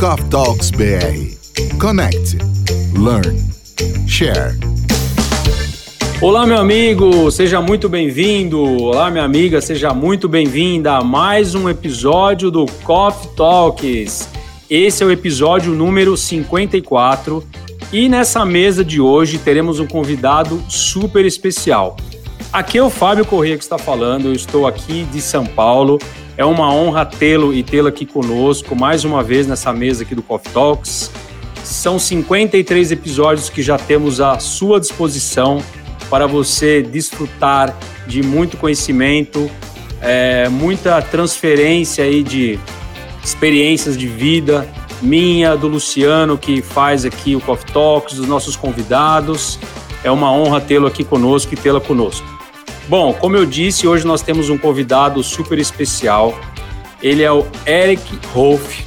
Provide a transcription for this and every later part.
Coffee Talks BR. Connect, learn, share. Olá, meu amigo, seja muito bem-vindo. Olá, minha amiga, seja muito bem-vinda a mais um episódio do Coffee Talks. Esse é o episódio número 54 e nessa mesa de hoje teremos um convidado super especial. Aqui é o Fábio Corrêa que está falando, eu estou aqui de São Paulo. É uma honra tê-lo e tê-la aqui conosco mais uma vez nessa mesa aqui do Coffee Talks. São 53 episódios que já temos à sua disposição para você desfrutar de muito conhecimento, é, muita transferência aí de experiências de vida, minha, do Luciano, que faz aqui o Coffee Talks, dos nossos convidados. É uma honra tê-lo aqui conosco e tê-la conosco. Bom, como eu disse, hoje nós temos um convidado super especial. Ele é o Eric Hoff.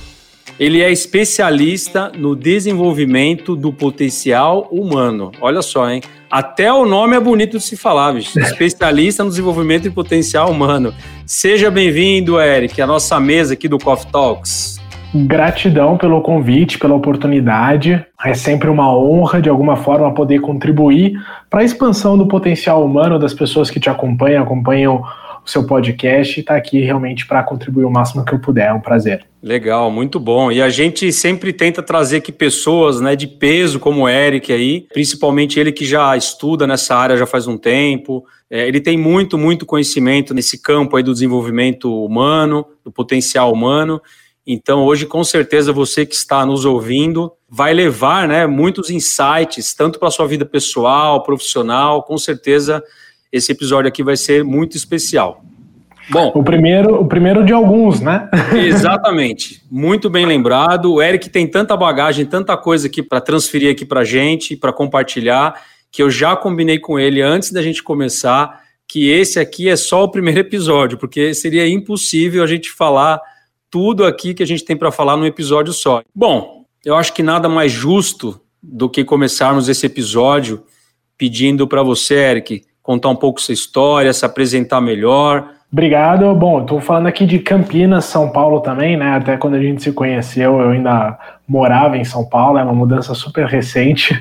Ele é especialista no desenvolvimento do potencial humano. Olha só, hein? Até o nome é bonito de se falar, bicho. Especialista no desenvolvimento de potencial humano. Seja bem-vindo, Eric, à nossa mesa aqui do Coffee Talks. Gratidão pelo convite, pela oportunidade. É sempre uma honra, de alguma forma, poder contribuir para a expansão do potencial humano das pessoas que te acompanham, acompanham o seu podcast e estar tá aqui realmente para contribuir o máximo que eu puder. É um prazer. Legal, muito bom. E a gente sempre tenta trazer aqui pessoas né, de peso, como o Eric aí, principalmente ele que já estuda nessa área já faz um tempo. É, ele tem muito, muito conhecimento nesse campo aí do desenvolvimento humano, do potencial humano. Então, hoje, com certeza, você que está nos ouvindo vai levar né, muitos insights, tanto para a sua vida pessoal, profissional. Com certeza, esse episódio aqui vai ser muito especial. Bom, o primeiro, o primeiro de alguns, né? Exatamente. Muito bem lembrado. O Eric tem tanta bagagem, tanta coisa aqui para transferir aqui para gente, para compartilhar, que eu já combinei com ele antes da gente começar que esse aqui é só o primeiro episódio, porque seria impossível a gente falar tudo aqui que a gente tem para falar num episódio só. Bom, eu acho que nada mais justo do que começarmos esse episódio pedindo para você, Eric, contar um pouco sua história, se apresentar melhor, Obrigado. Bom, estou falando aqui de Campinas, São Paulo também, né? Até quando a gente se conheceu, eu ainda morava em São Paulo, é uma mudança super recente.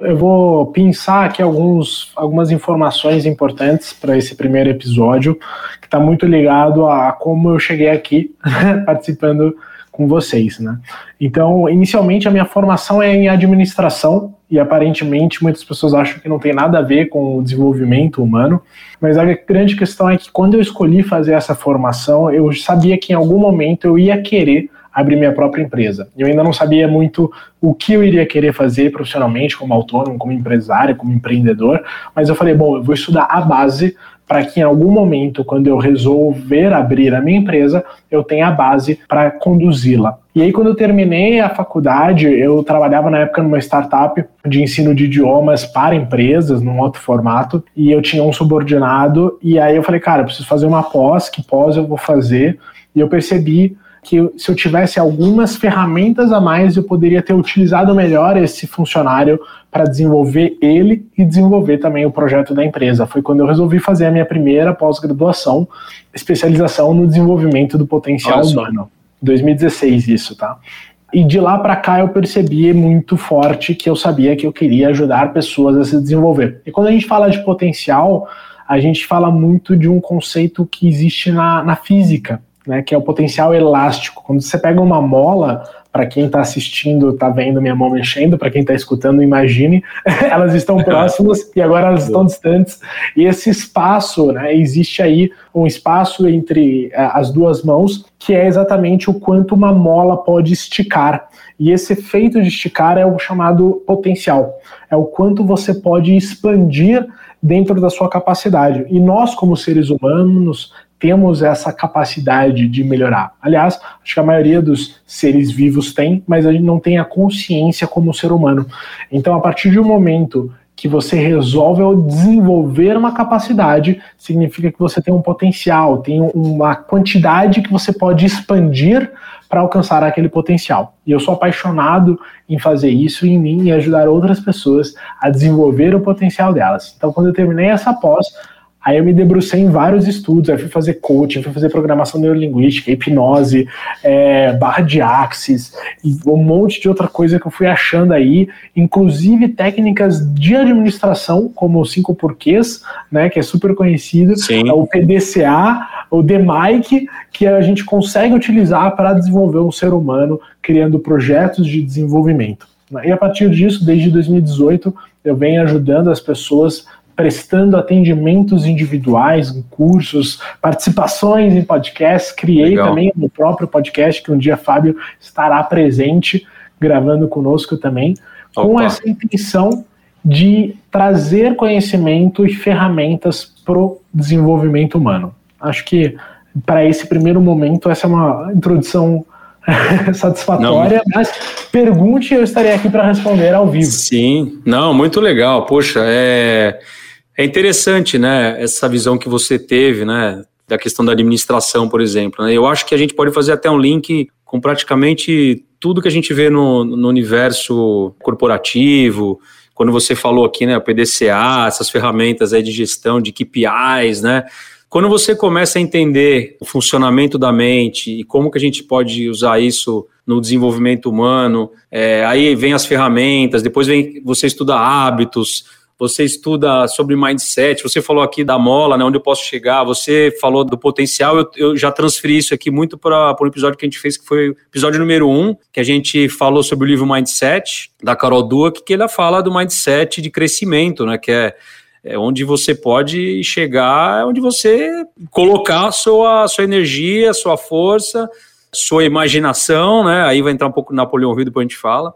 Eu vou pensar aqui alguns, algumas informações importantes para esse primeiro episódio, que está muito ligado a como eu cheguei aqui participando com vocês, né? Então, inicialmente a minha formação é em administração e aparentemente muitas pessoas acham que não tem nada a ver com o desenvolvimento humano, mas a grande questão é que quando eu escolhi fazer essa formação, eu sabia que em algum momento eu ia querer abrir minha própria empresa. Eu ainda não sabia muito o que eu iria querer fazer profissionalmente, como autônomo, como empresário, como empreendedor, mas eu falei, bom, eu vou estudar a base para que em algum momento, quando eu resolver abrir a minha empresa, eu tenha a base para conduzi-la. E aí, quando eu terminei a faculdade, eu trabalhava na época numa startup de ensino de idiomas para empresas, num outro formato, e eu tinha um subordinado, e aí eu falei, cara, eu preciso fazer uma pós, que pós eu vou fazer? E eu percebi que se eu tivesse algumas ferramentas a mais, eu poderia ter utilizado melhor esse funcionário para desenvolver ele e desenvolver também o projeto da empresa. Foi quando eu resolvi fazer a minha primeira pós-graduação, especialização no desenvolvimento do potencial Nossa. humano. 2016 isso, tá? E de lá para cá eu percebi muito forte que eu sabia que eu queria ajudar pessoas a se desenvolver. E quando a gente fala de potencial, a gente fala muito de um conceito que existe na, na física, né, que é o potencial elástico. Quando você pega uma mola, para quem está assistindo, está vendo minha mão mexendo, para quem está escutando, imagine, elas estão próximas e agora elas estão distantes. E esse espaço, né, existe aí um espaço entre uh, as duas mãos, que é exatamente o quanto uma mola pode esticar. E esse efeito de esticar é o chamado potencial. É o quanto você pode expandir dentro da sua capacidade. E nós, como seres humanos, temos essa capacidade de melhorar. Aliás, acho que a maioria dos seres vivos tem, mas a gente não tem a consciência como ser humano. Então, a partir de um momento que você resolve desenvolver uma capacidade, significa que você tem um potencial, tem uma quantidade que você pode expandir para alcançar aquele potencial. E eu sou apaixonado em fazer isso em mim e ajudar outras pessoas a desenvolver o potencial delas. Então, quando eu terminei essa pós, Aí eu me debrucei em vários estudos, aí fui fazer coaching, fui fazer programação neurolinguística, hipnose, é, barra de axis, e um monte de outra coisa que eu fui achando aí, inclusive técnicas de administração, como o cinco porquês, né, que é super conhecido, Sim. o PDCA, o DMIC, que a gente consegue utilizar para desenvolver um ser humano criando projetos de desenvolvimento. E a partir disso, desde 2018, eu venho ajudando as pessoas prestando atendimentos individuais cursos, participações em podcasts. Criei Legal. também no próprio podcast, que um dia Fábio estará presente, gravando conosco também, Opa. com essa intenção de trazer conhecimento e ferramentas para o desenvolvimento humano. Acho que para esse primeiro momento, essa é uma introdução satisfatória, não. mas pergunte, eu estarei aqui para responder ao vivo. Sim, não, muito legal. Poxa, é, é interessante, né, essa visão que você teve, né, da questão da administração, por exemplo. Né? Eu acho que a gente pode fazer até um link com praticamente tudo que a gente vê no, no universo corporativo, quando você falou aqui, né, o PDCA, essas ferramentas aí de gestão de KPIs, né, quando você começa a entender o funcionamento da mente e como que a gente pode usar isso no desenvolvimento humano, é, aí vem as ferramentas, depois vem você estuda hábitos, você estuda sobre mindset, você falou aqui da mola, né, onde eu posso chegar, você falou do potencial, eu, eu já transferi isso aqui muito para um episódio que a gente fez, que foi o episódio número um, que a gente falou sobre o livro Mindset, da Carol Dweck, que ela fala do mindset de crescimento, né, que é é onde você pode chegar, é onde você colocar sua, sua energia, sua força, sua imaginação, né? Aí vai entrar um pouco Napoleão Rio, depois a gente fala.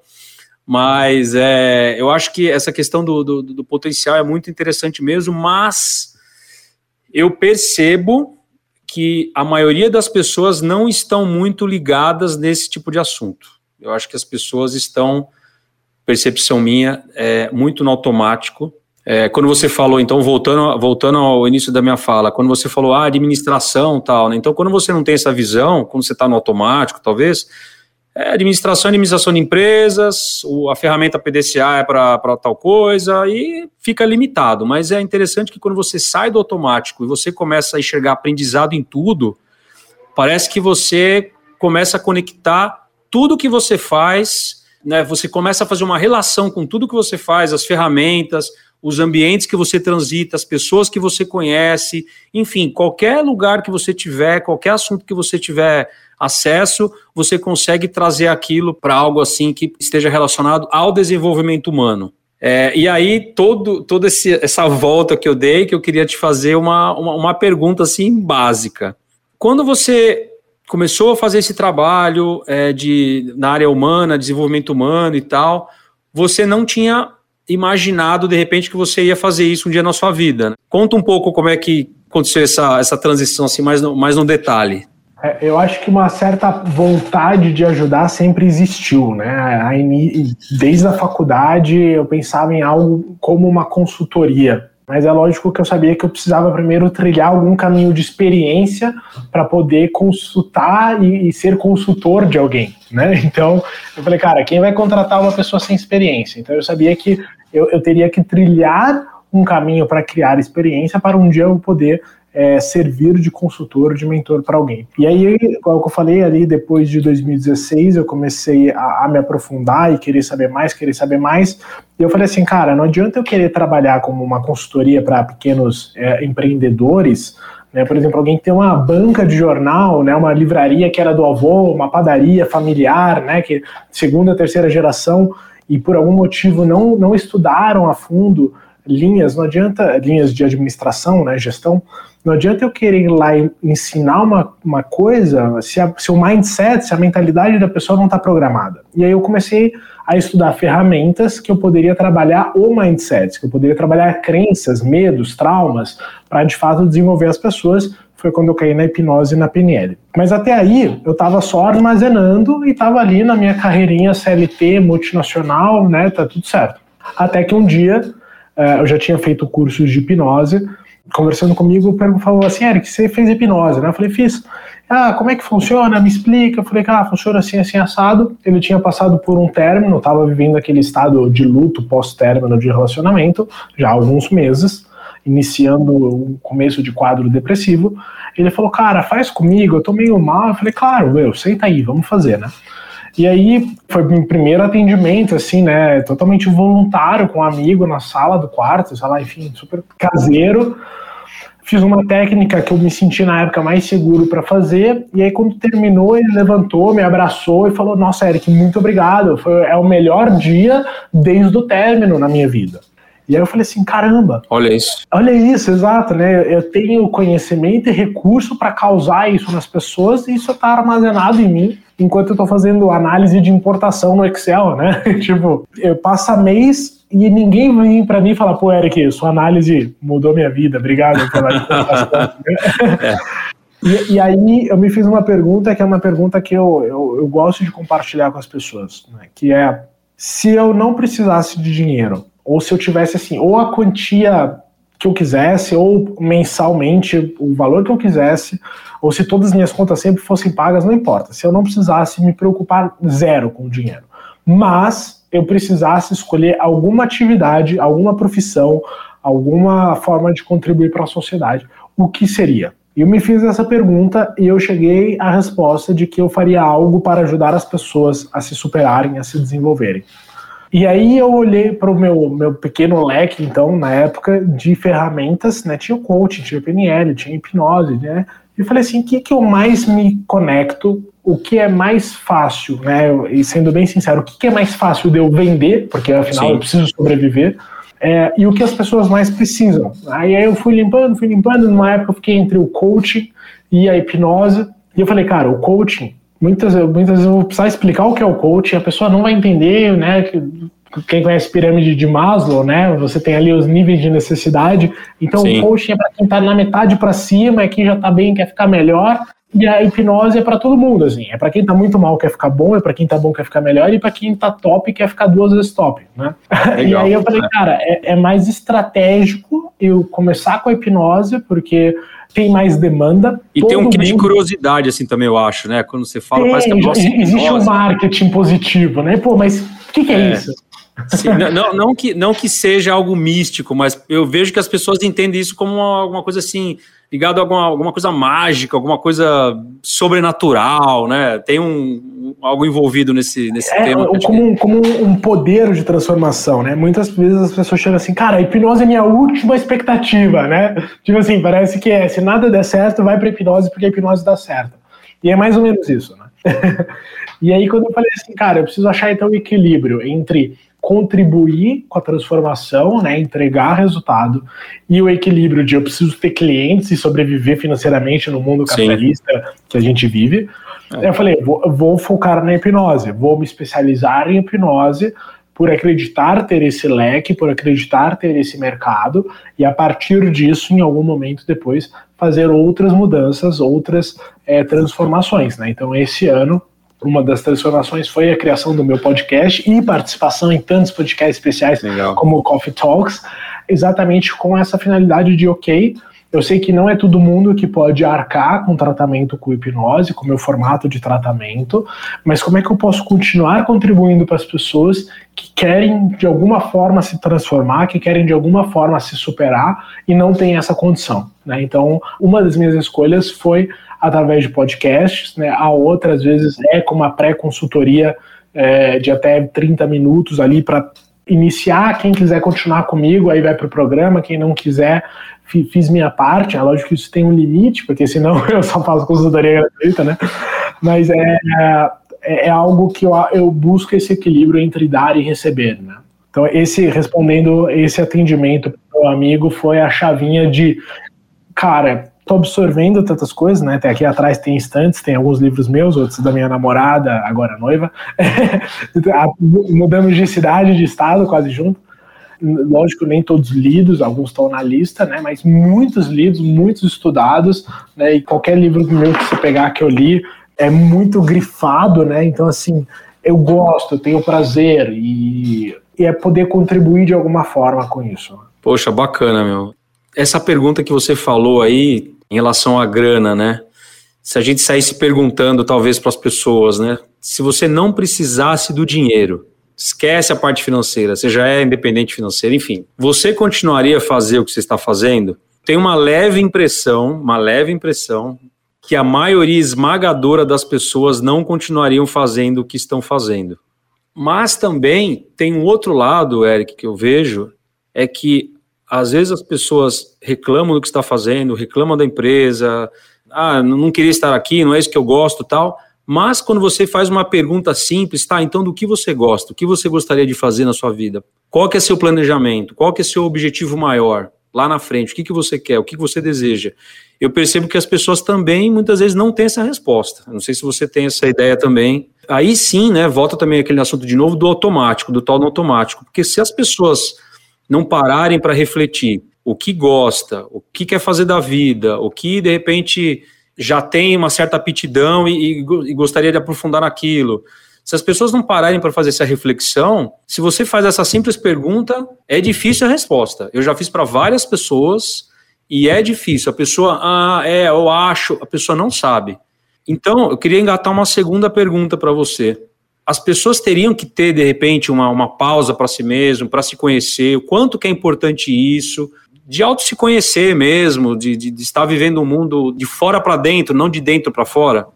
Mas é, eu acho que essa questão do, do, do potencial é muito interessante mesmo, mas eu percebo que a maioria das pessoas não estão muito ligadas nesse tipo de assunto. Eu acho que as pessoas estão, percepção minha, é, muito no automático é, quando você falou, então, voltando, voltando ao início da minha fala, quando você falou ah, administração tal, né? Então, quando você não tem essa visão, quando você está no automático, talvez, é, administração administração de empresas, o, a ferramenta PDCA é para tal coisa, e fica limitado. Mas é interessante que quando você sai do automático e você começa a enxergar aprendizado em tudo, parece que você começa a conectar tudo que você faz, né? Você começa a fazer uma relação com tudo que você faz, as ferramentas, os ambientes que você transita, as pessoas que você conhece, enfim, qualquer lugar que você tiver, qualquer assunto que você tiver acesso, você consegue trazer aquilo para algo assim que esteja relacionado ao desenvolvimento humano. É, e aí, todo, toda esse, essa volta que eu dei, que eu queria te fazer uma, uma, uma pergunta assim básica. Quando você começou a fazer esse trabalho é, de, na área humana, desenvolvimento humano e tal, você não tinha imaginado de repente que você ia fazer isso um dia na sua vida. Né? Conta um pouco como é que aconteceu essa, essa transição, assim, mais no, mais no detalhe. É, eu acho que uma certa vontade de ajudar sempre existiu, né? Desde a faculdade eu pensava em algo como uma consultoria. Mas é lógico que eu sabia que eu precisava primeiro trilhar algum caminho de experiência para poder consultar e, e, ser consultor de alguém, né? Então eu falei, cara, quem vai contratar uma pessoa sem experiência? Então eu sabia que eu, eu teria que trilhar um caminho para criar experiência para um dia eu poder é, servir de consultor, de mentor para alguém. E aí, como eu falei ali, depois de 2016, eu comecei a, a, me aprofundar e querer saber mais, querer saber mais. E eu falei assim, cara, não adianta eu querer trabalhar como uma consultoria para pequenos é, empreendedores. Né? Por exemplo, alguém que tem uma banca de jornal, né? uma livraria que era do avô, uma padaria familiar, né? que segunda, terceira geração, e por algum motivo não, não estudaram a fundo linhas, não adianta, linhas de administração, né, gestão, não adianta eu querer ir lá e ensinar uma, uma coisa se, a, se o mindset, se a mentalidade da pessoa não está programada. E aí eu comecei a estudar ferramentas que eu poderia trabalhar o mindset, que eu poderia trabalhar crenças, medos, traumas, para de fato desenvolver as pessoas. Foi quando eu caí na hipnose e na PNL. Mas até aí eu estava só armazenando e estava ali na minha carreirinha CLT, multinacional, né? Tá tudo certo. Até que um dia uh, eu já tinha feito cursos de hipnose conversando comigo, falou assim, Eric, você fez hipnose, né? Eu falei, fiz. Ah, como é que funciona? Me explica. Eu falei, ah, funciona assim, assim, assado. Ele tinha passado por um término, estava vivendo aquele estado de luto pós-término de relacionamento, já há alguns meses. Iniciando o começo de quadro depressivo. Ele falou, cara, faz comigo, eu tô meio mal. Eu falei, claro, meu, senta aí, vamos fazer, né? E aí foi meu primeiro atendimento, assim, né? Totalmente voluntário, com um amigo na sala do quarto, sei lá, enfim, super caseiro. Fiz uma técnica que eu me senti na época mais seguro para fazer. E aí, quando terminou, ele levantou, me abraçou e falou: Nossa, Eric, muito obrigado. Foi, é o melhor dia desde o término na minha vida. E aí eu falei assim, caramba. Olha isso. Olha isso, exato, né? Eu tenho conhecimento e recurso para causar isso nas pessoas e isso está armazenado em mim enquanto eu estou fazendo análise de importação no Excel, né? tipo, eu passo mês e ninguém vem para mim e fala, pô, Eric, sua análise mudou minha vida, obrigado pela importação. é. E, e, aí eu me fiz uma pergunta que é uma pergunta que eu, eu, eu gosto de compartilhar com as pessoas, né? que é se eu não precisasse de dinheiro, ou se eu tivesse assim, ou a quantia que eu quisesse, ou mensalmente o valor que eu quisesse, ou se todas as minhas contas sempre fossem pagas, não importa. Se eu não precisasse me preocupar zero com o dinheiro. Mas eu precisasse escolher alguma atividade, alguma profissão, alguma forma de contribuir para a sociedade, o que seria? Eu me fiz essa pergunta e eu cheguei à resposta de que eu faria algo para ajudar as pessoas a se superarem, a se desenvolverem. E aí eu olhei para o meu, meu pequeno leque, então, na época, de ferramentas, né? Tinha o coaching, tinha o PNL, tinha hipnose, né? E falei assim, o que, que eu mais me conecto, o que é mais fácil, né? E sendo bem sincero, o que, que é mais fácil de eu vender, porque afinal Sim. eu preciso sobreviver, é, e o que as pessoas mais precisam. Aí, aí eu fui limpando, fui limpando, numa época eu fiquei entre o coaching e a hipnose, e eu falei, cara, o coaching muitas, muitas vezes eu vou precisar explicar o que é o coaching, a pessoa não vai entender, né? Quem conhece pirâmide de Maslow, né? Você tem ali os níveis de necessidade. Então, Sim. o coaching é para quem está na metade para cima, é quem já está bem, quer ficar melhor. E a hipnose é para todo mundo, assim. É para quem tá muito mal quer ficar bom, é para quem tá bom quer ficar melhor e para quem tá top quer ficar duas vezes top, né? Legal, e aí eu falei, cara, é, é mais estratégico eu começar com a hipnose, porque tem mais demanda. E tem um quê de curiosidade, assim, também, eu acho, né? Quando você fala, tem, parece que é nossa, Existe um marketing positivo, né? Pô, mas o que, que, é, é isso? Sim, não, não, que, não que seja algo místico, mas eu vejo que as pessoas entendem isso como alguma coisa assim, ligado a alguma, alguma coisa mágica, alguma coisa sobrenatural, né? Tem um, algo envolvido nesse, nesse é, tema. Como, um, como um poder de transformação, né? Muitas vezes as pessoas chegam assim, cara, a hipnose é minha última expectativa, né? Tipo assim, parece que é, se nada der certo, vai pra hipnose porque a hipnose dá certo. E é mais ou menos isso, né? e aí quando eu falei assim, cara, eu preciso achar então o equilíbrio entre contribuir com a transformação, né, entregar resultado e o equilíbrio de eu preciso ter clientes e sobreviver financeiramente no mundo capitalista Sim. que a gente vive. É. Eu falei, vou, vou focar na hipnose, vou me especializar em hipnose por acreditar ter esse leque, por acreditar ter esse mercado e a partir disso, em algum momento depois, fazer outras mudanças, outras é, transformações. Né? Então, esse ano uma das transformações foi a criação do meu podcast e participação em tantos podcasts especiais Legal. como o Coffee Talks, exatamente com essa finalidade de, ok, eu sei que não é todo mundo que pode arcar com tratamento com hipnose, com o meu formato de tratamento, mas como é que eu posso continuar contribuindo para as pessoas que querem de alguma forma se transformar, que querem de alguma forma se superar e não têm essa condição. Né? Então, uma das minhas escolhas foi através de podcasts, né? a outra, às vezes, é com uma pré-consultoria é, de até 30 minutos ali para iniciar. Quem quiser continuar comigo, aí vai para o programa. Quem não quiser, fiz minha parte. É lógico que isso tem um limite, porque senão eu só faço consultoria gratuita, né? Mas é, é, é algo que eu, eu busco esse equilíbrio entre dar e receber, né? Então, esse respondendo esse atendimento para o amigo foi a chavinha de, cara, tô absorvendo tantas coisas, né? Até aqui atrás tem estantes, tem alguns livros meus, outros da minha namorada, agora noiva. Mudamos de cidade, de estado, quase junto. Lógico, nem todos lidos, alguns estão na lista, né? Mas muitos lidos, muitos estudados, né? E qualquer livro meu que você pegar que eu li é muito grifado, né? Então, assim, eu gosto, eu tenho prazer e, e é poder contribuir de alguma forma com isso. Poxa, bacana, meu essa pergunta que você falou aí em relação à grana, né? Se a gente saísse perguntando, talvez, para as pessoas, né? Se você não precisasse do dinheiro, Esquece a parte financeira, você já é independente financeiro, enfim. Você continuaria a fazer o que você está fazendo? Tem uma leve impressão, uma leve impressão, que a maioria esmagadora das pessoas não continuariam fazendo o que estão fazendo. Mas também tem um outro lado, Eric, que eu vejo, é que às vezes as pessoas reclamam do que está fazendo, reclamam da empresa, ah, não queria estar aqui, não é isso que eu gosto, tal. Mas quando você faz uma pergunta simples, tá, então do que você gosta? O que você gostaria de fazer na sua vida? Qual que é seu planejamento? Qual que é seu objetivo maior? Lá na frente, o que, que você quer? O que, que você deseja? Eu percebo que as pessoas também, muitas vezes, não têm essa resposta. não sei se você tem essa ideia também. Aí sim, né, volta também aquele assunto de novo do automático, do tal no automático. Porque se as pessoas não pararem para refletir o que gosta, o que quer fazer da vida, o que de repente já tem uma certa aptidão e, e, gostaria de aprofundar naquilo. Se as pessoas não pararem para fazer essa reflexão, se você faz essa simples pergunta, é difícil a resposta. Eu já fiz para várias pessoas e é difícil. A pessoa, ah, é, eu acho, a pessoa não sabe. Então, eu queria engatar uma segunda pergunta para você. As pessoas teriam que ter, de repente, uma, uma pausa para si mesmo, para se conhecer, o quanto que é importante isso, de auto se conhecer mesmo, de, de, de estar vivendo um mundo de fora para dentro, não de dentro para fora?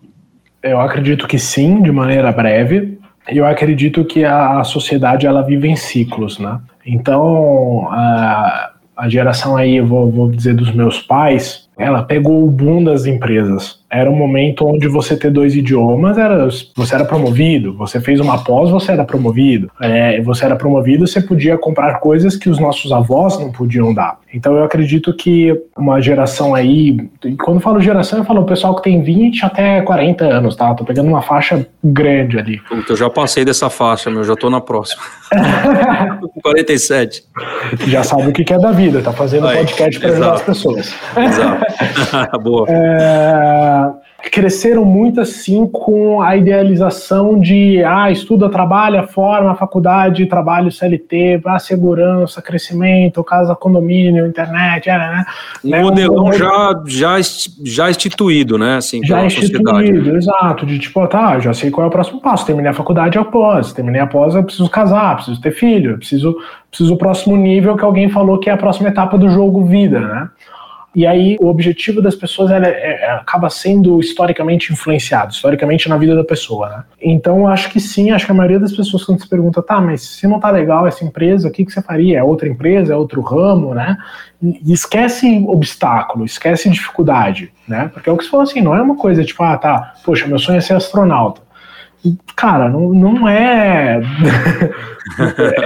Eu acredito que sim, de maneira breve. Eu acredito que a, sociedade ela vive em ciclos, né? Então a, a geração aí, vou, vou dizer dos meus pais, ela pegou o boom das empresas era um momento onde você ter dois idiomas era você era promovido, você fez uma pós, você era promovido, é, você era promovido, você podia comprar coisas que os nossos avós não podiam dar. Então eu acredito que uma geração aí, quando eu falo geração, eu falo o pessoal que tem 20 até 40 anos, tá? Tô pegando uma faixa grande ali. Puta, eu já passei dessa faixa, meu, já tô na próxima. 47. Já sabe o que é da vida, tá fazendo Aí, podcast para ajudar as pessoas. Exato. Boa. É cresceram muito assim com a idealização de ah, estuda, trabalha, forma, faculdade, trabalho CLT, ah, segurança, crescimento, casa, condomínio, internet, é, né? Um né? modelão um, já, já, já instituído, né? Assim, já instituído, sociedade. exato, de tipo, tá, já sei qual é o próximo passo, terminei a faculdade após, terminei após, eu preciso casar, preciso ter filho, preciso, preciso o próximo nível que alguém falou que é a próxima etapa do jogo vida, né? E aí o objetivo das pessoas é, é, acaba sendo historicamente influenciado, historicamente na vida da pessoa, né? Então acho que sim, acho que a maioria das pessoas quando se pergunta, tá, mas se não tá legal essa empresa, o que, que você faria? É outra empresa, é outro ramo, né? E esquece obstáculo, esquece dificuldade, né? Porque é o que você falou assim, não é uma coisa tipo, ah, tá, poxa, meu sonho é ser astronauta. Cara, não, não é,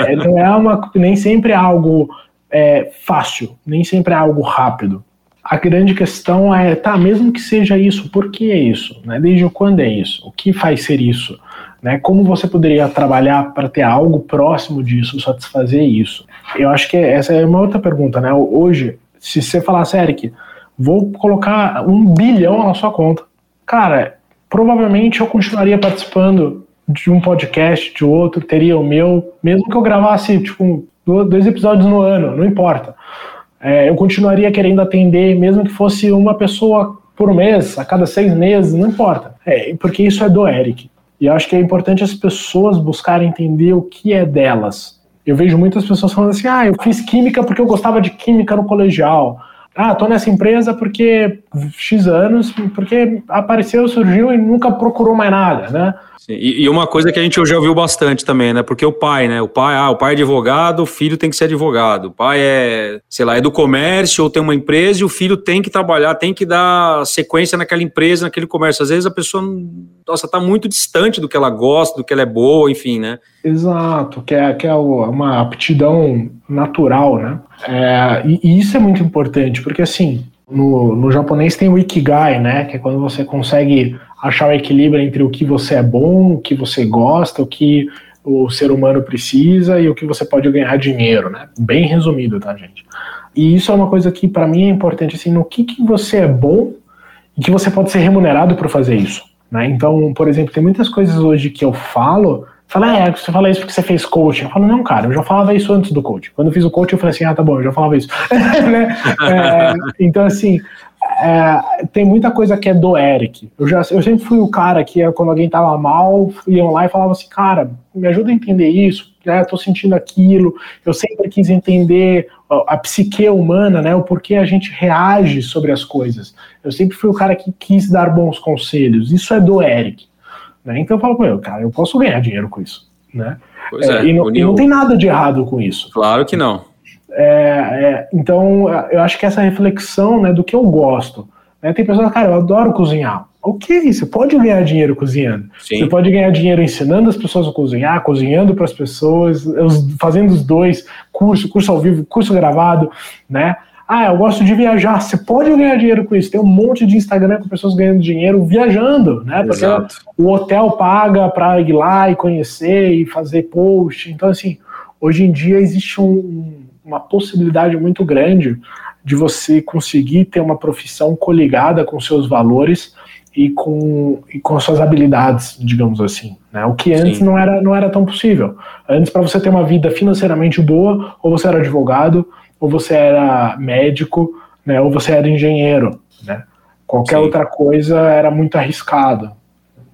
é. não é uma. Nem sempre é algo é, fácil, nem sempre é algo rápido a grande questão é, tá, mesmo que seja isso, por que é isso? Né? Desde quando é isso? O que faz ser isso? Né? Como você poderia trabalhar para ter algo próximo disso, satisfazer isso? Eu acho que essa é uma outra pergunta, né? Hoje, se você falasse, Eric, vou colocar um bilhão na sua conta, cara, provavelmente eu continuaria participando de um podcast, de outro, teria o meu, mesmo que eu gravasse, tipo, dois episódios no ano, não importa é, eu continuaria querendo atender, mesmo que fosse uma pessoa por mês, a cada seis meses, não importa. É, porque isso é do Eric. E eu acho que é importante as pessoas buscarem entender o que é delas. Eu vejo muitas pessoas falando assim: ah, eu fiz química porque eu gostava de química no colegial. Ah, tô nessa empresa porque X anos, porque apareceu, surgiu e nunca procurou mais nada, né? Sim, e, e, uma coisa que a gente já ouviu bastante também, né? Porque o pai, né? O pai, ah, o pai é advogado, o filho tem que ser advogado. O pai é, sei lá, é do comércio ou tem uma empresa e o filho tem que trabalhar, tem que dar sequência naquela empresa, naquele comércio. Às vezes a pessoa, nossa, tá muito distante do que ela gosta, do que ela é boa, enfim, né? Exato, que é, que é uma aptidão natural, né? É, e, e isso é muito importante, porque assim, no, no japonês tem o Ikigai, né? Que é quando você consegue achar o equilíbrio entre o que você é bom, o que você gosta, o que o ser humano precisa e o que você pode ganhar dinheiro, né? Bem resumido, tá, gente? E isso é uma coisa que para mim é importante, assim, no que, que você é bom e que você pode ser remunerado por fazer isso, né? Então, por exemplo, tem muitas coisas hoje que eu falo Fala, é, você fala isso porque você fez coaching. Eu falo, não, cara, eu já falava isso antes do coaching. Quando eu fiz o coaching, eu falei assim, ah, tá bom, eu já falava isso. né? é, então, assim, é, tem muita coisa que é do Eric. Eu, já, eu sempre fui o cara que, quando alguém tava mal, iam lá e falava assim, cara, me ajuda a entender isso, né, tô sentindo aquilo. Eu sempre quis entender a psique humana, né, o porquê a gente reage sobre as coisas. Eu sempre fui o cara que quis dar bons conselhos. Isso é do Eric. Né? Então eu falo ele, cara, eu posso ganhar dinheiro com isso. Né? É, é e, não, e não tem nada de errado com isso. Claro que não. É, é, então, eu acho que essa reflexão né, do que eu gosto. Né, tem pessoas, cara, eu adoro cozinhar. Ok, você pode ganhar dinheiro cozinhando. Sim. Você pode ganhar dinheiro ensinando as pessoas a cozinhar, cozinhando para as pessoas, fazendo os dois, curso, curso ao vivo, curso gravado, né? Ah, eu gosto de viajar. Você pode ganhar dinheiro com isso. Tem um monte de Instagram com pessoas ganhando dinheiro viajando, né? Porque Exato. o hotel paga para ir lá e conhecer e fazer post. Então, assim, hoje em dia existe um, uma possibilidade muito grande de você conseguir ter uma profissão coligada com seus valores e com, e com suas habilidades, digamos assim. Né? O que antes não era, não era tão possível. Antes, para você ter uma vida financeiramente boa, ou você era advogado, ou você era médico, né? ou você era engenheiro. Né? Qualquer Sim. outra coisa era muito arriscado.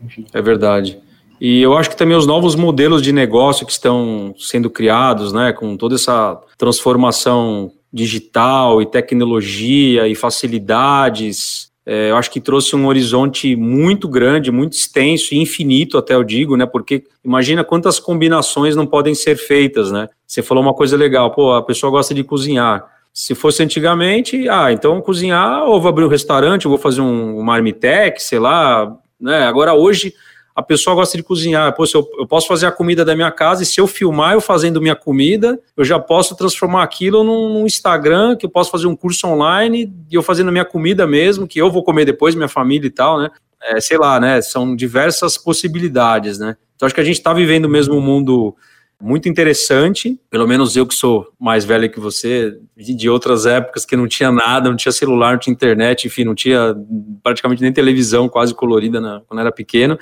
Enfim. É verdade. E eu acho que também os novos modelos de negócio que estão sendo criados, né, com toda essa transformação digital e tecnologia e facilidades, é, eu acho que trouxe um horizonte muito grande, muito extenso e infinito, até eu digo, né? Porque imagina quantas combinações não podem ser feitas, né? Você falou uma coisa legal, pô, a pessoa gosta de cozinhar. Se fosse antigamente, ah, então cozinhar, ou vou abrir um restaurante, ou vou fazer um, um marmitex, sei lá, né? Agora hoje a pessoa gosta de cozinhar. Pô, eu, eu, posso fazer a comida da minha casa e se eu filmar eu fazendo minha comida, eu já posso transformar aquilo num, num Instagram, que eu posso fazer um curso online e eu fazendo a minha comida mesmo, que eu vou comer depois, minha família e tal, né? É, sei lá, né? São diversas possibilidades, né? Então acho que a gente está vivendo mesmo um mundo muito interessante, pelo menos eu que sou mais velho que você, de outras épocas que não tinha nada, não tinha celular, não tinha internet, enfim, não tinha praticamente nem televisão quase colorida na, quando era pequeno,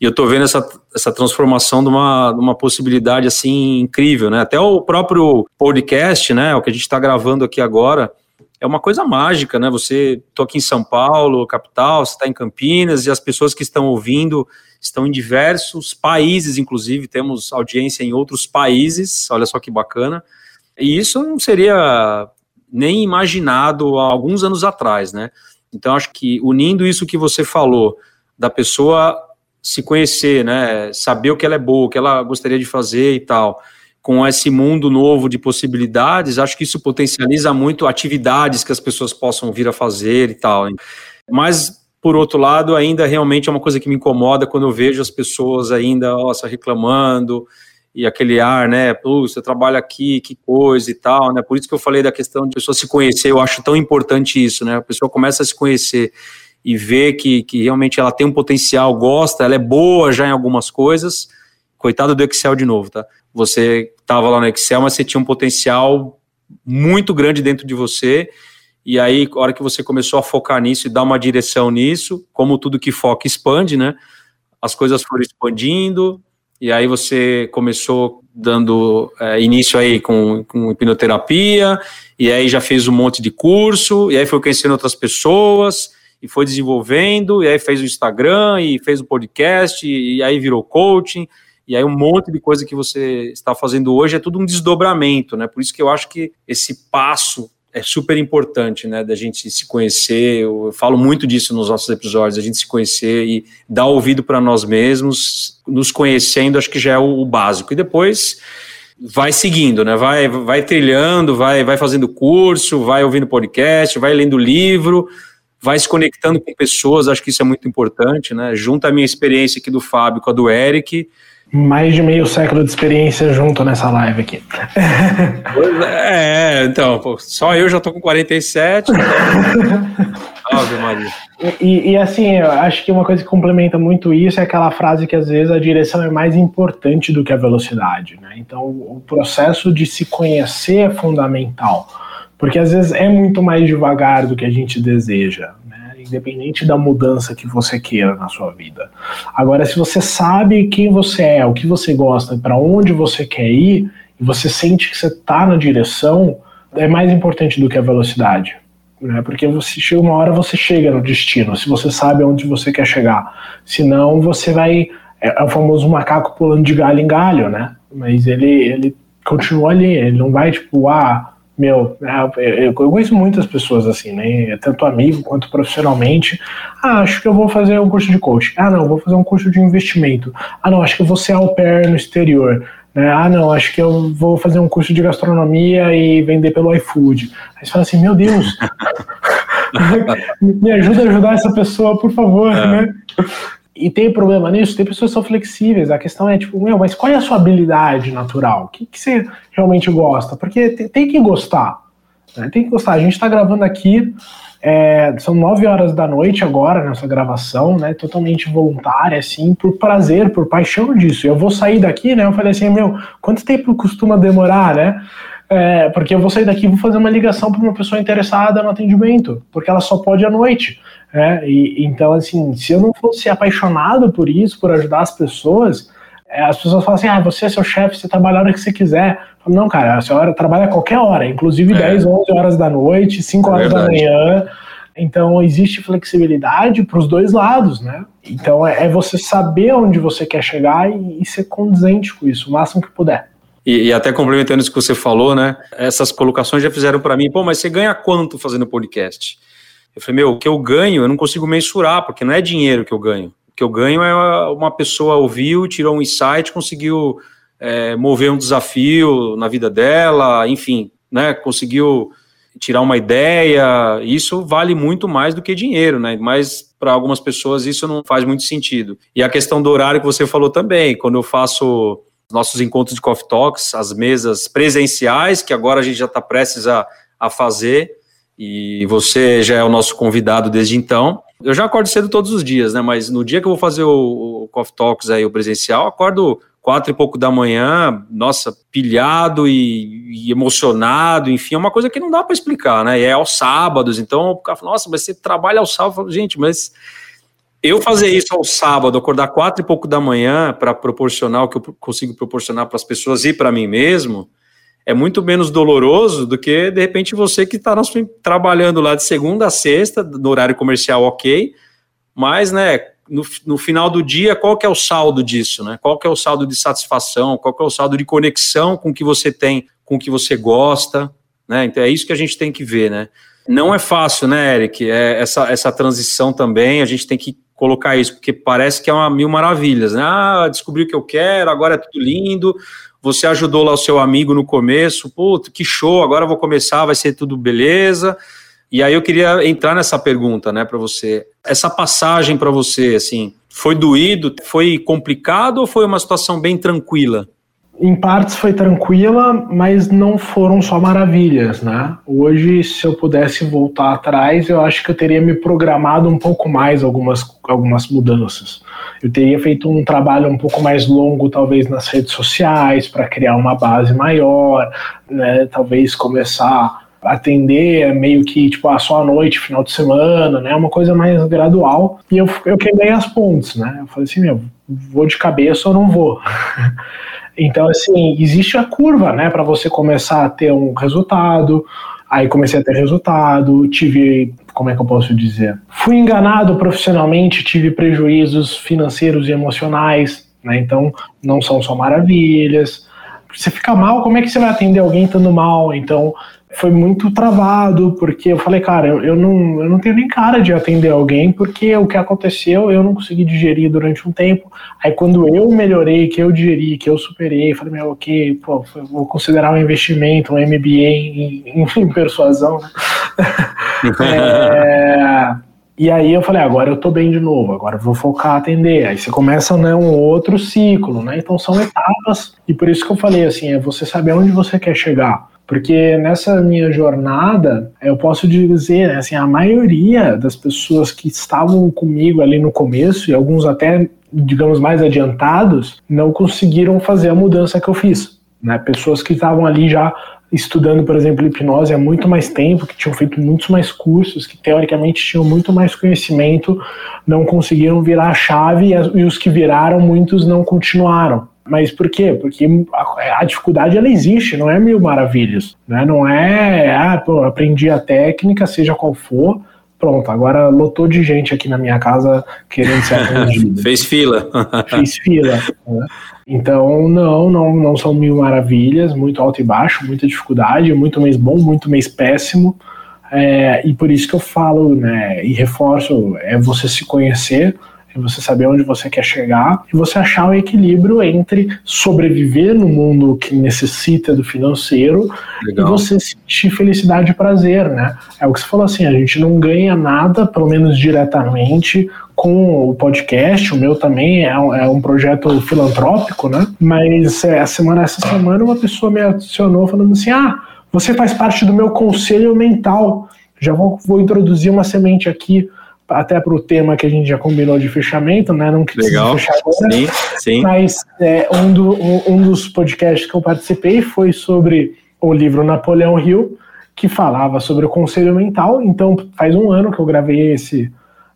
e eu tô vendo essa, essa transformação de uma, de uma possibilidade, assim, incrível, né, até o próprio podcast, né, o que a gente está gravando aqui agora, é uma coisa mágica, né? Você tô aqui em São Paulo, capital, você está em Campinas e as pessoas que estão ouvindo estão em diversos países, inclusive temos audiência em outros países. Olha só que bacana. E isso não seria nem imaginado há alguns anos atrás, né? Então acho que unindo isso que você falou da pessoa se conhecer, né, saber o que ela é boa, o que ela gostaria de fazer e tal, com esse mundo novo de possibilidades, acho que isso potencializa muito atividades que as pessoas possam vir a fazer e tal. Mas, por outro lado, ainda realmente é uma coisa que me incomoda quando eu vejo as pessoas ainda, nossa, reclamando e aquele ar, né, você trabalha aqui, que coisa e tal, né, por isso que eu falei da questão de pessoa se conhecer, eu acho tão importante isso, né, a pessoa começa a se conhecer e ver que, que realmente ela tem um potencial, gosta, ela é boa já em algumas coisas, coitado do Excel de novo, tá? Você estava lá no Excel, mas você tinha um potencial muito grande dentro de você. E aí, a hora que você começou a focar nisso e dar uma direção nisso, como tudo que foca expande, né? As coisas foram expandindo, e aí você começou dando é, início aí com, com hipnoterapia, e aí já fez um monte de curso, e aí foi conhecendo outras pessoas, e foi desenvolvendo, e aí fez o Instagram, e fez o podcast, e, e aí virou coaching, e aí um monte de coisa que você está fazendo hoje é tudo um desdobramento, né? Por isso que eu acho que esse passo é super importante, né, da gente se conhecer. Eu falo muito disso nos nossos episódios, a gente se conhecer e dar ouvido para nós mesmos, nos conhecendo, acho que já é o, o, básico. E depois vai seguindo, né? Vai, vai trilhando, vai, vai fazendo curso, vai ouvindo podcast, vai lendo livro, vai se conectando com pessoas. Acho que isso é muito importante, né? Junta a minha experiência aqui do Fábio com a do Eric mais de meio século de experiência junto nessa live aqui. É, então, pô, só eu já tô com 47. Então... Óbvio, Maria. E, e, assim, eu acho que uma coisa que complementa muito isso é aquela frase que às vezes a direção é mais importante do que a velocidade, né? Então, o processo de se conhecer é fundamental, porque às vezes é muito mais devagar do que a gente deseja independente da mudança que você queira na sua vida. Agora, se você sabe quem você é, o que você gosta, para onde você quer ir, e você sente que você está na direção, é mais importante do que a velocidade. né? Porque você chega uma hora você chega no destino, se você sabe onde você quer chegar. Senão você vai é, é o famoso macaco pulando de galho em galho, né? Mas ele ele continua ali, ele não vai tipo, ah, meu, é, eu conheço muitas pessoas assim, né? Tanto amigo quanto profissionalmente. Ah, acho que eu vou fazer um curso de coaching. Ah, não, vou fazer um curso de investimento. Ah, não, acho que eu vou ser au pair no exterior. Né? Ah, não, acho que eu vou fazer um curso de gastronomia e vender pelo iFood. Aí você fala assim, meu Deus, me ajuda a ajudar essa pessoa, por favor, é. né? E tem problema nisso? Tem pessoas que são flexíveis. A questão é, tipo, meu, mas qual é a sua habilidade natural? O que, que você realmente gosta? Porque tem, tem que gostar. Né? Tem que gostar. A gente está gravando aqui, é, são nove horas da noite agora nessa gravação, né? Totalmente voluntária, assim, por prazer, por paixão disso. Eu vou sair daqui, né? Eu falei assim, meu, quanto tempo costuma demorar, né? É, porque eu vou sair daqui e vou fazer uma ligação para uma pessoa interessada no atendimento, porque ela só pode à noite. Né? E, então, assim, se eu não fosse apaixonado por isso, por ajudar as pessoas, é, as pessoas falam assim: ah, você é seu chefe, você trabalha a hora que você quiser. Falo, não, cara, a senhora trabalha a qualquer hora, inclusive é. 10, 11 horas da noite, 5 horas da manhã. Então, existe flexibilidade para os dois lados, né? Então, é, é, você saber onde você quer chegar e, e ser condizente com isso, o máximo que puder. E, e, até complementando isso que você falou, né? Essas colocações já fizeram para mim, pô, mas você ganha quanto fazendo podcast? Eu falei, meu, o que eu ganho eu não consigo mensurar, porque não é dinheiro que eu ganho. O que eu ganho é uma pessoa ouviu, tirou um insight, conseguiu é, mover um desafio na vida dela, enfim, né? Conseguiu tirar uma ideia. Isso vale muito mais do que dinheiro, né? Mas para algumas pessoas isso não faz muito sentido. E a questão do horário que você falou também, quando eu faço nossos encontros de Coffee Talks, as mesas presenciais, que agora a gente já está prestes a, a fazer, e você já é o nosso convidado desde então. Eu já acordo cedo todos os dias, né? Mas no dia que eu vou fazer o, o Coffee Talks aí, o presencial, acordo quatro e pouco da manhã, nossa, pilhado e, e, emocionado, enfim, é uma coisa que não dá para explicar, né? E é aos sábados, então o cara fala, nossa, mas você trabalha aos sábados, gente, mas eu fazer isso ao sábado, acordar quatro e pouco da manhã para proporcionar o que eu consigo proporcionar para as pessoas e para mim mesmo, é muito menos doloroso do que, de repente, você que está trabalhando lá de segunda a sexta, no horário comercial, ok, mas, né, no, no, final do dia, qual que é o saldo disso, né? Qual que é o saldo de satisfação, qual que é o saldo de conexão com o que você tem, com o que você gosta, né? Então é isso que a gente tem que ver, né? Não é fácil, né, Eric? É essa, essa transição também, a gente tem que colocar isso, porque parece que é uma mil maravilhas, né? Ah, descobri o que eu quero, agora é tudo lindo, você ajudou lá o seu amigo no começo, puto, que show, agora vou começar, vai ser tudo beleza. E aí eu queria entrar nessa pergunta, né, para você. Essa passagem para você, assim, foi doído, foi complicado ou foi uma situação bem tranquila? Em partes foi tranquila, mas não foram só maravilhas, né? Hoje, se eu pudesse voltar atrás, eu acho que eu teria me programado um pouco mais algumas, algumas mudanças. Eu teria feito um trabalho um pouco mais longo, talvez nas redes sociais, para criar uma base maior, né? Talvez começar a atender meio que tipo ah, só à noite, final de semana, né? Uma coisa mais gradual. E eu, eu queimei as pontes, né? Eu falei assim, meu, vou de cabeça ou não vou. Então, assim, existe a curva, né, para você começar a ter um resultado. Aí comecei a ter resultado, tive, como é que eu posso dizer? Fui enganado profissionalmente, tive prejuízos financeiros e emocionais, né? Então, não são só maravilhas. Você fica mal, como é que você vai atender alguém estando mal? Então, foi muito travado, porque eu falei, cara, eu, eu, não, eu não tenho nem cara de atender alguém, porque o que aconteceu eu não consegui digerir durante um tempo. Aí quando eu melhorei, que eu digeri, que eu superei, falei, meu, ok, pô, vou considerar um investimento, um MBA em, em, em persuasão. Né? é, e aí eu falei, agora eu tô bem de novo, agora eu vou focar atender. Aí você começa né, um outro ciclo, né? Então são etapas, e por isso que eu falei assim, é você saber onde você quer chegar. Porque nessa minha jornada, eu posso dizer, né, assim, a maioria das pessoas que estavam comigo ali no começo, e alguns até, digamos, mais adiantados, não conseguiram fazer a mudança que eu fiz. Né? Pessoas que estavam ali já estudando, por exemplo, hipnose há muito mais tempo, que tinham feito muitos mais cursos, que teoricamente tinham muito mais conhecimento, não conseguiram virar a chave e os que viraram, muitos não continuaram. Mas por quê? Porque a, a dificuldade ela existe, não é mil maravilhas. Né? Não é, ah, pô, aprendi a técnica, seja qual for, pronto, agora lotou de gente aqui na minha casa querendo ser atendido. Fez fila. Fez fila. Né? Então, não, não, não são mil maravilhas, muito alto e baixo, muita dificuldade, muito mês bom, muito mês péssimo. É, e por isso que eu falo, né, e reforço, é você se conhecer, você saber onde você quer chegar e você achar o equilíbrio entre sobreviver no mundo que necessita do financeiro Legal. e você sentir felicidade e prazer, né? É o que você falou assim, a gente não ganha nada, pelo menos diretamente, com o podcast, o meu também é um, é um projeto filantrópico, né? Mas é, a semana, essa semana uma pessoa me adicionou falando assim, ah, você faz parte do meu conselho mental. Já vou, vou introduzir uma semente aqui até para o tema que a gente já combinou de fechamento, né? Não quis fechar agora. Sim, sim. Mas é, um, do, um, um, dos podcasts que eu participei foi sobre o livro Napoleão Hill, que falava sobre o conselho mental. Então, faz um ano que eu gravei esse,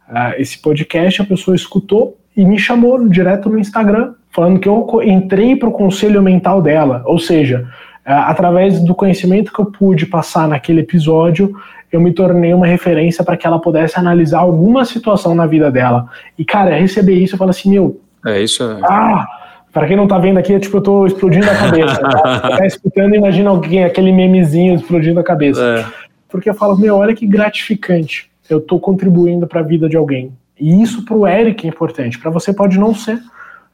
uh, esse podcast, a pessoa escutou e me chamou direto no Instagram, falando que eu entrei para o conselho mental dela. Ou seja, uh, através do conhecimento que eu pude passar naquele episódio, eu me tornei uma referência para que ela pudesse analisar alguma situação na vida dela. E, cara, receber isso, eu falo assim, meu. É isso. É... Ah! Pra quem não tá vendo aqui, é tipo, eu tô explodindo a cabeça. tá? tá escutando, imagina alguém, aquele memezinho explodindo a cabeça. É. Porque eu falo, meu, olha que gratificante. Eu tô contribuindo para a vida de alguém. E isso pro Eric é importante. Para você pode não ser.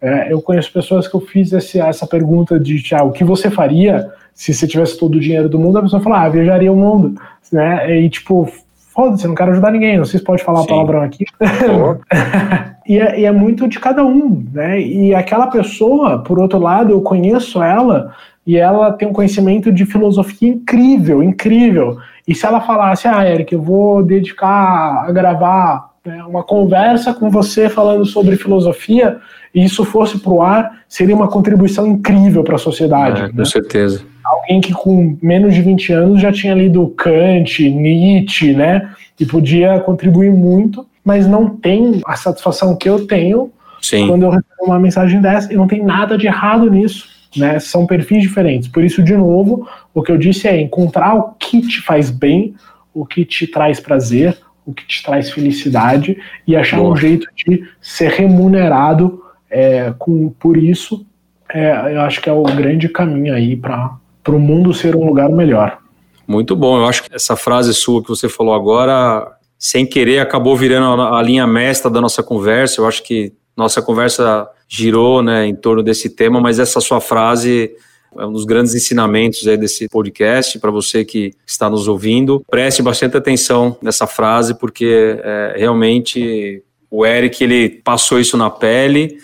É, eu conheço pessoas que eu fiz esse, essa pergunta de ah, o que você faria se você tivesse todo o dinheiro do mundo, a pessoa fala, ah, viajaria o mundo né? E tipo, foda-se, não quero ajudar ninguém, não sei se pode falar Sim. palavrão aqui. e, é, e, é, muito de cada um, né? E aquela pessoa, por outro lado, eu conheço ela e ela tem um conhecimento de filosofia incrível, incrível. E se ela falasse, ah, Eric, eu vou dedicar a gravar né, uma conversa com você falando sobre filosofia, e isso fosse para o ar, seria uma contribuição incrível para a sociedade. É, né? Com certeza alguém que com menos de 20 anos já tinha lido Kant, Nietzsche, né? E podia contribuir muito, mas não tem a satisfação que eu tenho Sim. quando eu recebo uma mensagem dessa, e não tem nada de errado nisso. Né, são perfis diferentes. Por isso, de novo, o que eu disse é encontrar o que te faz bem, o que te traz prazer, o que te traz felicidade e achar Boa. um jeito de ser remunerado é, com, por isso. É, eu acho que é o grande caminho aí para o mundo ser um lugar melhor. Muito bom. Eu acho que essa frase sua que você falou agora, sem querer, acabou virando a linha mestra da nossa conversa. Eu acho que nossa conversa girou né, em torno desse tema, mas essa sua frase é um dos grandes ensinamentos aí desse podcast para você que está nos ouvindo. Preste bastante atenção nessa frase, porque é, realmente o Eric ele passou isso na pele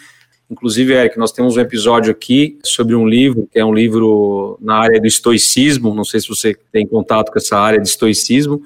Inclusive, Eric, nós temos um episódio aqui sobre um livro, que é um livro na área do estoicismo. Não sei se você tem contato com essa área de estoicismo,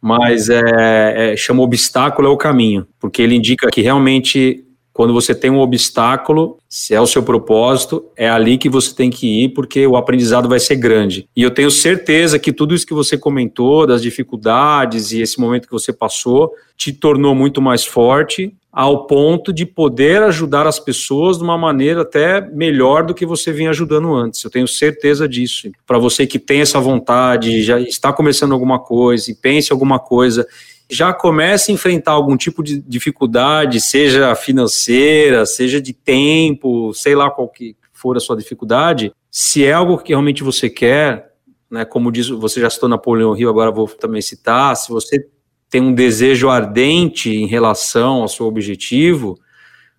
mas é, é, chama Obstáculo é o Caminho, porque ele indica que realmente quando você tem um obstáculo, se é o seu propósito, é ali que você tem que ir, porque o aprendizado vai ser grande. E eu tenho certeza que tudo isso que você comentou, das dificuldades e esse momento que você passou, te tornou muito mais forte ao ponto de poder ajudar as pessoas de uma maneira até melhor do que você vinha ajudando antes. Eu tenho certeza disso. Para você que tem essa vontade, já está começando alguma coisa e pense alguma coisa, já comece a enfrentar algum tipo de dificuldade, seja financeira, seja de tempo, sei lá qual que for a sua dificuldade, se é algo que realmente você quer, né, como diz, você já citou Napoleão Rio, agora vou também citar, se você tem um desejo ardente em relação ao seu objetivo,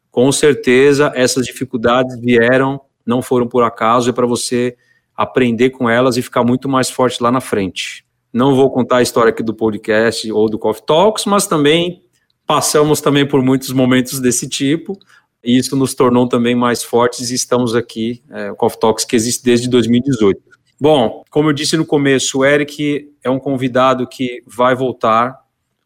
com certeza essas dificuldades vieram, não foram por acaso, é para você aprender com elas e ficar muito mais forte lá na frente. Não vou contar a história aqui do podcast ou do Coffee Talks, mas também passamos também por muitos momentos desse tipo, e isso nos tornou também mais fortes e estamos aqui, é, o Coffee Talks que existe desde 2018. Bom, como eu disse no começo, o Eric é um convidado que vai voltar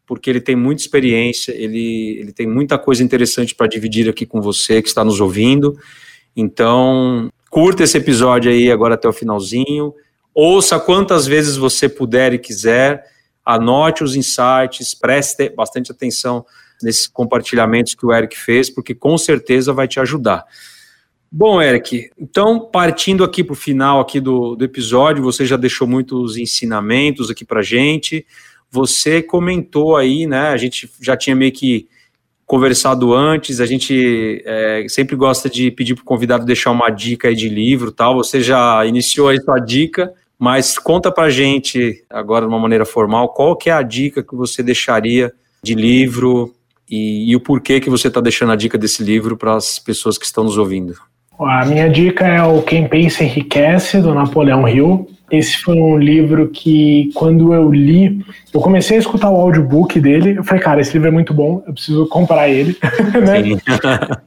porque ele tem muita experiência, ele, ele tem muita coisa interessante para dividir aqui com você que está nos ouvindo. Então, curta esse episódio aí agora até o finalzinho. Ouça quantas vezes você puder e quiser. Anote os insights, preste bastante atenção nesses compartilhamentos que o Eric fez, porque com certeza vai te ajudar. Bom, Eric, então partindo aqui para o final aqui do, do episódio, você já deixou muitos ensinamentos aqui para gente. Você comentou aí, né? A gente já tinha meio que conversado antes. A gente é, sempre gosta de pedir para o convidado deixar uma dica aí de livro, tal. Você já iniciou aí sua dica, mas conta para gente agora de uma maneira formal qual que é a dica que você deixaria de livro e, e o porquê que você está deixando a dica desse livro para as pessoas que estão nos ouvindo. A minha dica é o Quem Pensa Enriquece, do Napoleão Hill. Esse foi um livro que, quando eu li, eu comecei a escutar o audiobook dele. Eu falei, cara, esse livro é muito bom, eu preciso comprar ele. né?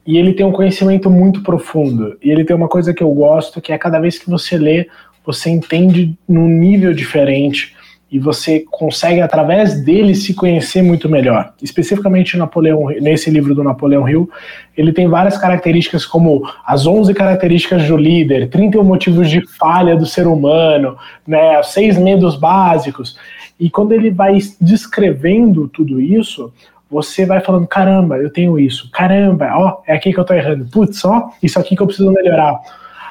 e ele tem um conhecimento muito profundo. E ele tem uma coisa que eu gosto, que é cada vez que você lê, você entende num nível diferente e você consegue, através dele, se conhecer muito melhor. Especificamente Napoleão, nesse livro do Napoleão Hill, ele tem várias características, como as 11 características do líder, 31 motivos de falha do ser humano, né, seis medos básicos. E quando ele vai descrevendo tudo isso, você vai falando: caramba, eu tenho isso, caramba, ó, é aqui que eu tô errando, putz, ó, isso aqui que eu preciso melhorar.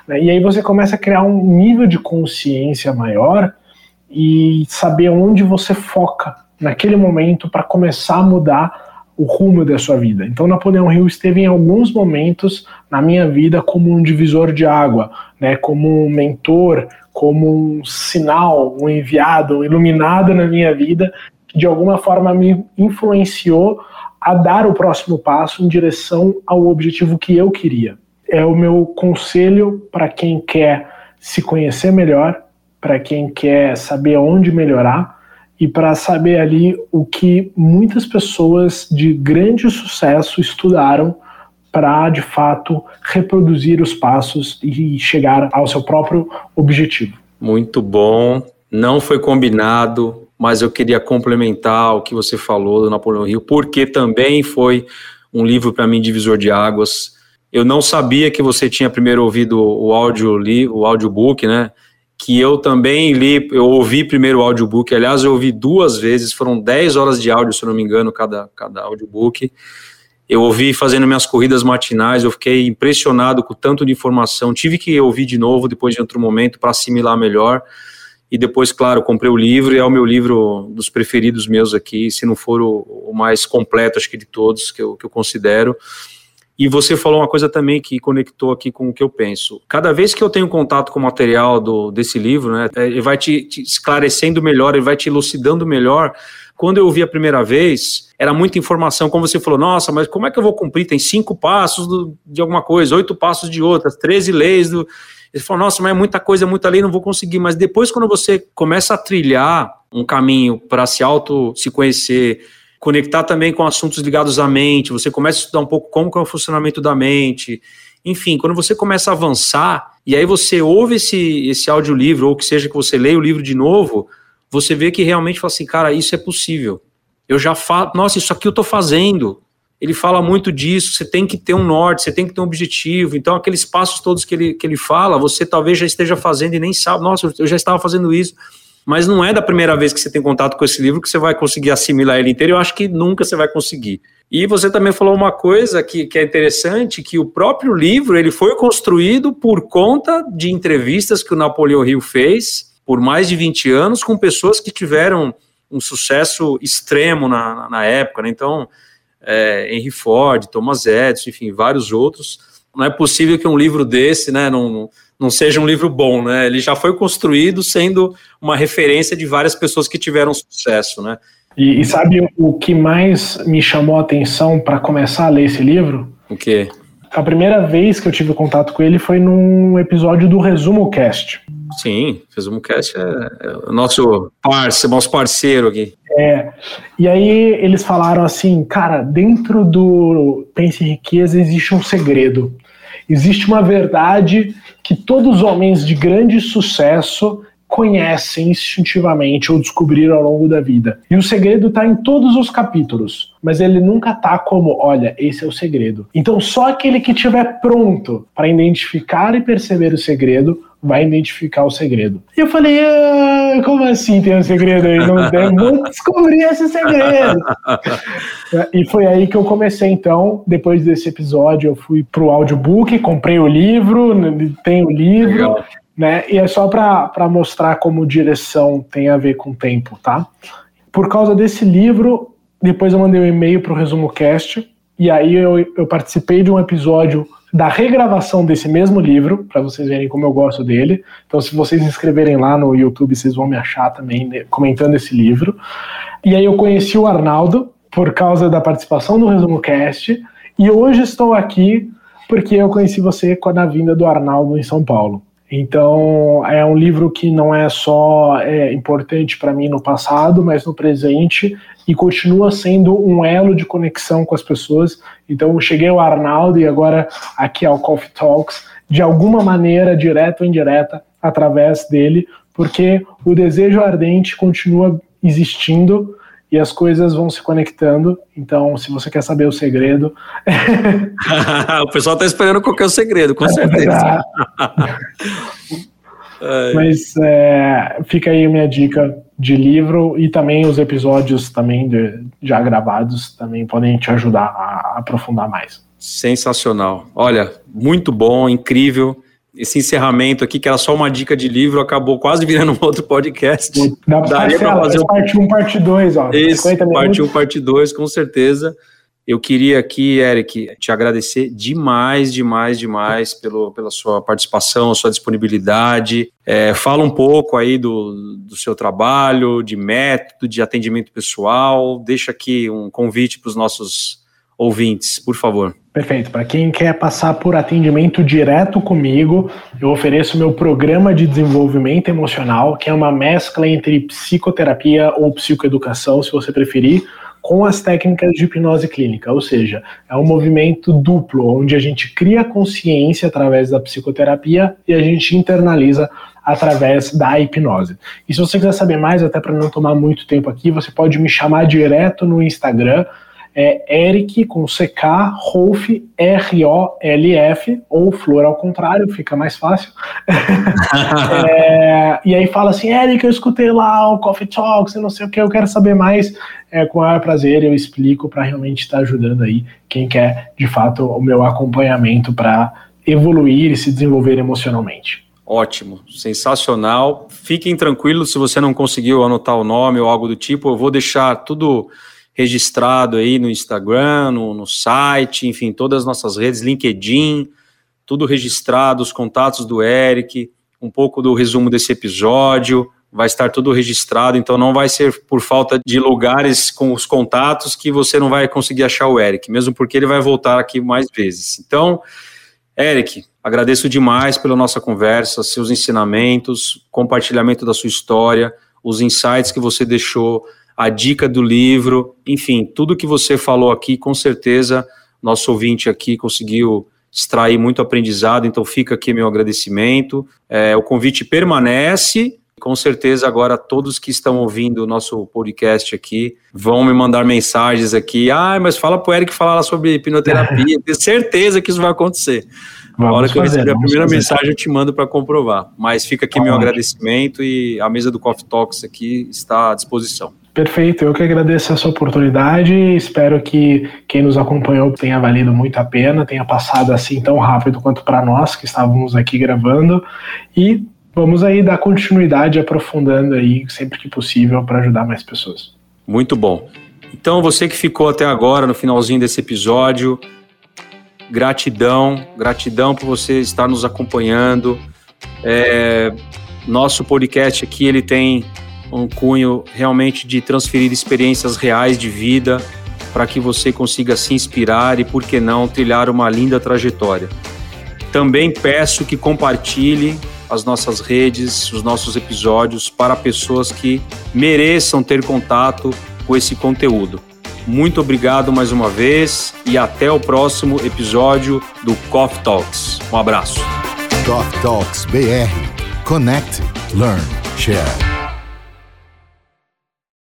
E aí você começa a criar um nível de consciência maior e saber onde você foca naquele momento para começar a mudar o rumo da sua vida. Então, Napoleão Hill esteve em alguns momentos na minha vida como um divisor de água, né, como um mentor, como um sinal, um enviado, um iluminado na minha vida, que de alguma forma me influenciou a dar o próximo passo em direção ao objetivo que eu queria. É o meu conselho para quem quer se conhecer melhor, para quem quer saber onde melhorar e para saber ali o que muitas pessoas de grande sucesso estudaram para de fato reproduzir os passos e chegar ao seu próprio objetivo. Muito bom. Não foi combinado, mas eu queria complementar o que você falou do Napoleão Rio, porque também foi um livro para mim divisor de águas. Eu não sabia que você tinha primeiro ouvido o áudio, o audiobook, né? que eu também li, eu ouvi primeiro o audiobook, aliás, eu ouvi duas vezes, foram 10 horas de áudio, se não me engano, cada, cada audiobook. Eu ouvi fazendo minhas corridas matinais, eu fiquei impressionado com tanto de informação. Tive que ouvir de novo depois de outro momento para assimilar melhor. E depois, claro, comprei o livro e é o meu livro dos preferidos meus aqui, se não for o, o mais completo, acho que de todos que eu, que eu considero. E você falou uma coisa também que conectou aqui com o que eu penso. Cada vez que eu tenho contato com o material do, desse livro, né, é, ele vai te, te esclarecendo melhor, ele vai te elucidando melhor. Quando eu vi a primeira vez, era muita informação, como você falou, nossa, mas como é que eu vou cumprir? Tem cinco passos do, de alguma coisa, oito passos de outras, treze leis do. Ele falou, nossa, mas é muita coisa, muita lei, não vou conseguir. Mas depois, quando você começa a trilhar um caminho para se auto se conhecer, conectar também com assuntos ligados à mente, você começa a estudar um pouco como é o funcionamento da mente. Enfim, quando você começa a avançar, e aí você ouve esse, esse audiolivro, ou que seja que você leia o livro de novo, você vê que realmente fala assim, cara, isso é possível. Eu já falo, nossa, isso aqui eu estou fazendo. Ele fala muito disso, você tem que ter um norte, você tem que ter um objetivo. Então, aqueles passos todos que ele, que ele fala, você talvez já esteja fazendo e nem sabe, nossa, eu já estava fazendo isso mas não é da primeira vez que você tem contato com esse livro que você vai conseguir assimilar ele inteiro. Eu acho que nunca você vai conseguir. E você também falou uma coisa que, que é interessante, que o próprio livro ele foi construído por conta de entrevistas que o Napoleão Hill fez por mais de 20 anos com pessoas que tiveram um sucesso extremo na, na época. Né? Então, é, Henry Ford, Thomas Edison, enfim, vários outros. Não é possível que um livro desse né, não, não seja um livro bom, né? Ele já foi construído sendo uma referência de várias pessoas que tiveram sucesso, né? E, e sabe o que mais me chamou a atenção para começar a ler esse livro? O quê? A primeira vez que eu tive contato com ele foi num episódio do Resumo Cast. Sim, Resumo Cast é, é o nosso parceiro, nosso parceiro aqui. É. E aí eles falaram assim, cara, dentro do Pense em Riqueza existe um segredo. Existe uma verdade que todos os homens de grande sucesso conhecem instintivamente ou descobriram ao longo da vida. E o segredo está em todos os capítulos, mas ele nunca está como, olha, esse é o segredo. Então só aquele que estiver pronto para identificar e perceber o segredo vai identificar o segredo. E eu falei, ah, como assim tem um segredo aí? Não tem, vou descobrir esse segredo. e foi aí que eu comecei, então, depois desse episódio, eu fui pro audiobook, comprei o livro, tem o livro, Legal. né? E é só para mostrar como direção tem a ver com tempo, tá? Por causa desse livro, depois eu mandei um e-mail pro Resumo Cast, e aí eu, eu participei de um episódio da regravação desse mesmo livro, para vocês verem como eu gosto dele. Então, se vocês inscreverem lá no YouTube, vocês vão me achar também né, comentando esse livro. E aí eu conheci o Arnaldo por causa da participação no Resumo Cast, e hoje estou aqui porque eu conheci você com a vinda do Arnaldo em São Paulo. Então, é um livro que não é só é, importante para mim no passado, mas no presente e continua sendo um elo de conexão com as pessoas. Então, eu cheguei ao Arnaldo e agora aqui ao Coffee Talks, de alguma maneira, direta ou indireta, através dele, porque o desejo ardente continua existindo e as coisas vão se conectando. Então, se você quer saber o segredo. o pessoal está esperando qual é o segredo, com certeza. Mas é, fica aí a minha dica de livro e também os episódios também de, já gravados também podem te ajudar a, a aprofundar mais. Sensacional. Olha, muito bom, incrível esse encerramento aqui, que era só uma dica de livro, acabou quase virando um outro podcast. Dá Daria para fazer um... parte 1, parte 2, ó. Esse, parte 1, parte 2, com certeza. Eu queria aqui, Eric, te agradecer demais, demais, demais pelo, pela sua participação, sua disponibilidade. É, fala um pouco aí do, do seu trabalho, de método, de atendimento pessoal. Deixa aqui um convite para os nossos ouvintes, por favor. Perfeito. Para quem quer passar por atendimento direto comigo, eu ofereço meu programa de desenvolvimento emocional, que é uma mescla entre psicoterapia ou psicoeducação, se você preferir, com as técnicas de hipnose clínica, ou seja, é um movimento duplo, onde a gente cria consciência através da psicoterapia e a gente internaliza através da hipnose. E se você quiser saber mais, até para não tomar muito tempo aqui, você pode me chamar direto no Instagram, é Eric com CK, Rolf, R-O-L-F, ou Flor ao contrário, fica mais fácil. é, e aí fala assim, Eric, eu escutei lá o Coffee Talks, não sei o que, eu quero saber mais. É, com o maior prazer eu explico para realmente estar ajudando aí quem quer, de fato, o meu acompanhamento para evoluir e se desenvolver emocionalmente. Ótimo, sensacional. Fiquem tranquilos se você não conseguiu anotar o nome ou algo do tipo, eu vou deixar tudo registrado aí no Instagram, no, no site, enfim, todas as nossas redes, LinkedIn, tudo registrado, os contatos do Eric, um pouco do resumo desse episódio, vai estar tudo registrado, então não vai ser por falta de lugares com os contatos que você não vai conseguir achar o Eric, mesmo porque ele vai voltar aqui mais vezes. Então, Eric, agradeço demais pela nossa conversa, seus ensinamentos, compartilhamento da sua história, os insights que você deixou a dica do livro, enfim, tudo que você falou aqui, com certeza, nosso ouvinte aqui conseguiu extrair muito aprendizado, então fica aqui meu agradecimento. É, o convite permanece. Com certeza, agora todos que estão ouvindo o nosso podcast aqui vão me mandar mensagens aqui. Ah, mas fala pro Eric falar sobre hipnoterapia. Tenho certeza que isso vai acontecer. Vamos a hora que eu receber a primeira fazer. mensagem, eu te mando para comprovar. Mas fica aqui tá meu ótimo. agradecimento e a mesa do Coffee Talks aqui está à disposição. Perfeito, eu que agradeço essa oportunidade. Espero que quem nos acompanhou tenha valido muito a pena, tenha passado assim tão rápido quanto para nós que estávamos aqui gravando. E vamos aí dar continuidade, aprofundando aí sempre que possível para ajudar mais pessoas. Muito bom. Então, você que ficou até agora, no finalzinho desse episódio, gratidão, gratidão por você estar nos acompanhando. É, nosso podcast aqui ele tem um cunho realmente de transferir experiências reais de vida para que você consiga se inspirar e, por que não, trilhar uma linda trajetória. Também peço que compartilhe as nossas redes, os nossos episódios para pessoas que mereçam ter contato com esse conteúdo. Muito obrigado mais uma vez e até o próximo episódio do Coffee Talks. Um abraço. Coffee Talks BR. Connect, Learn, Share.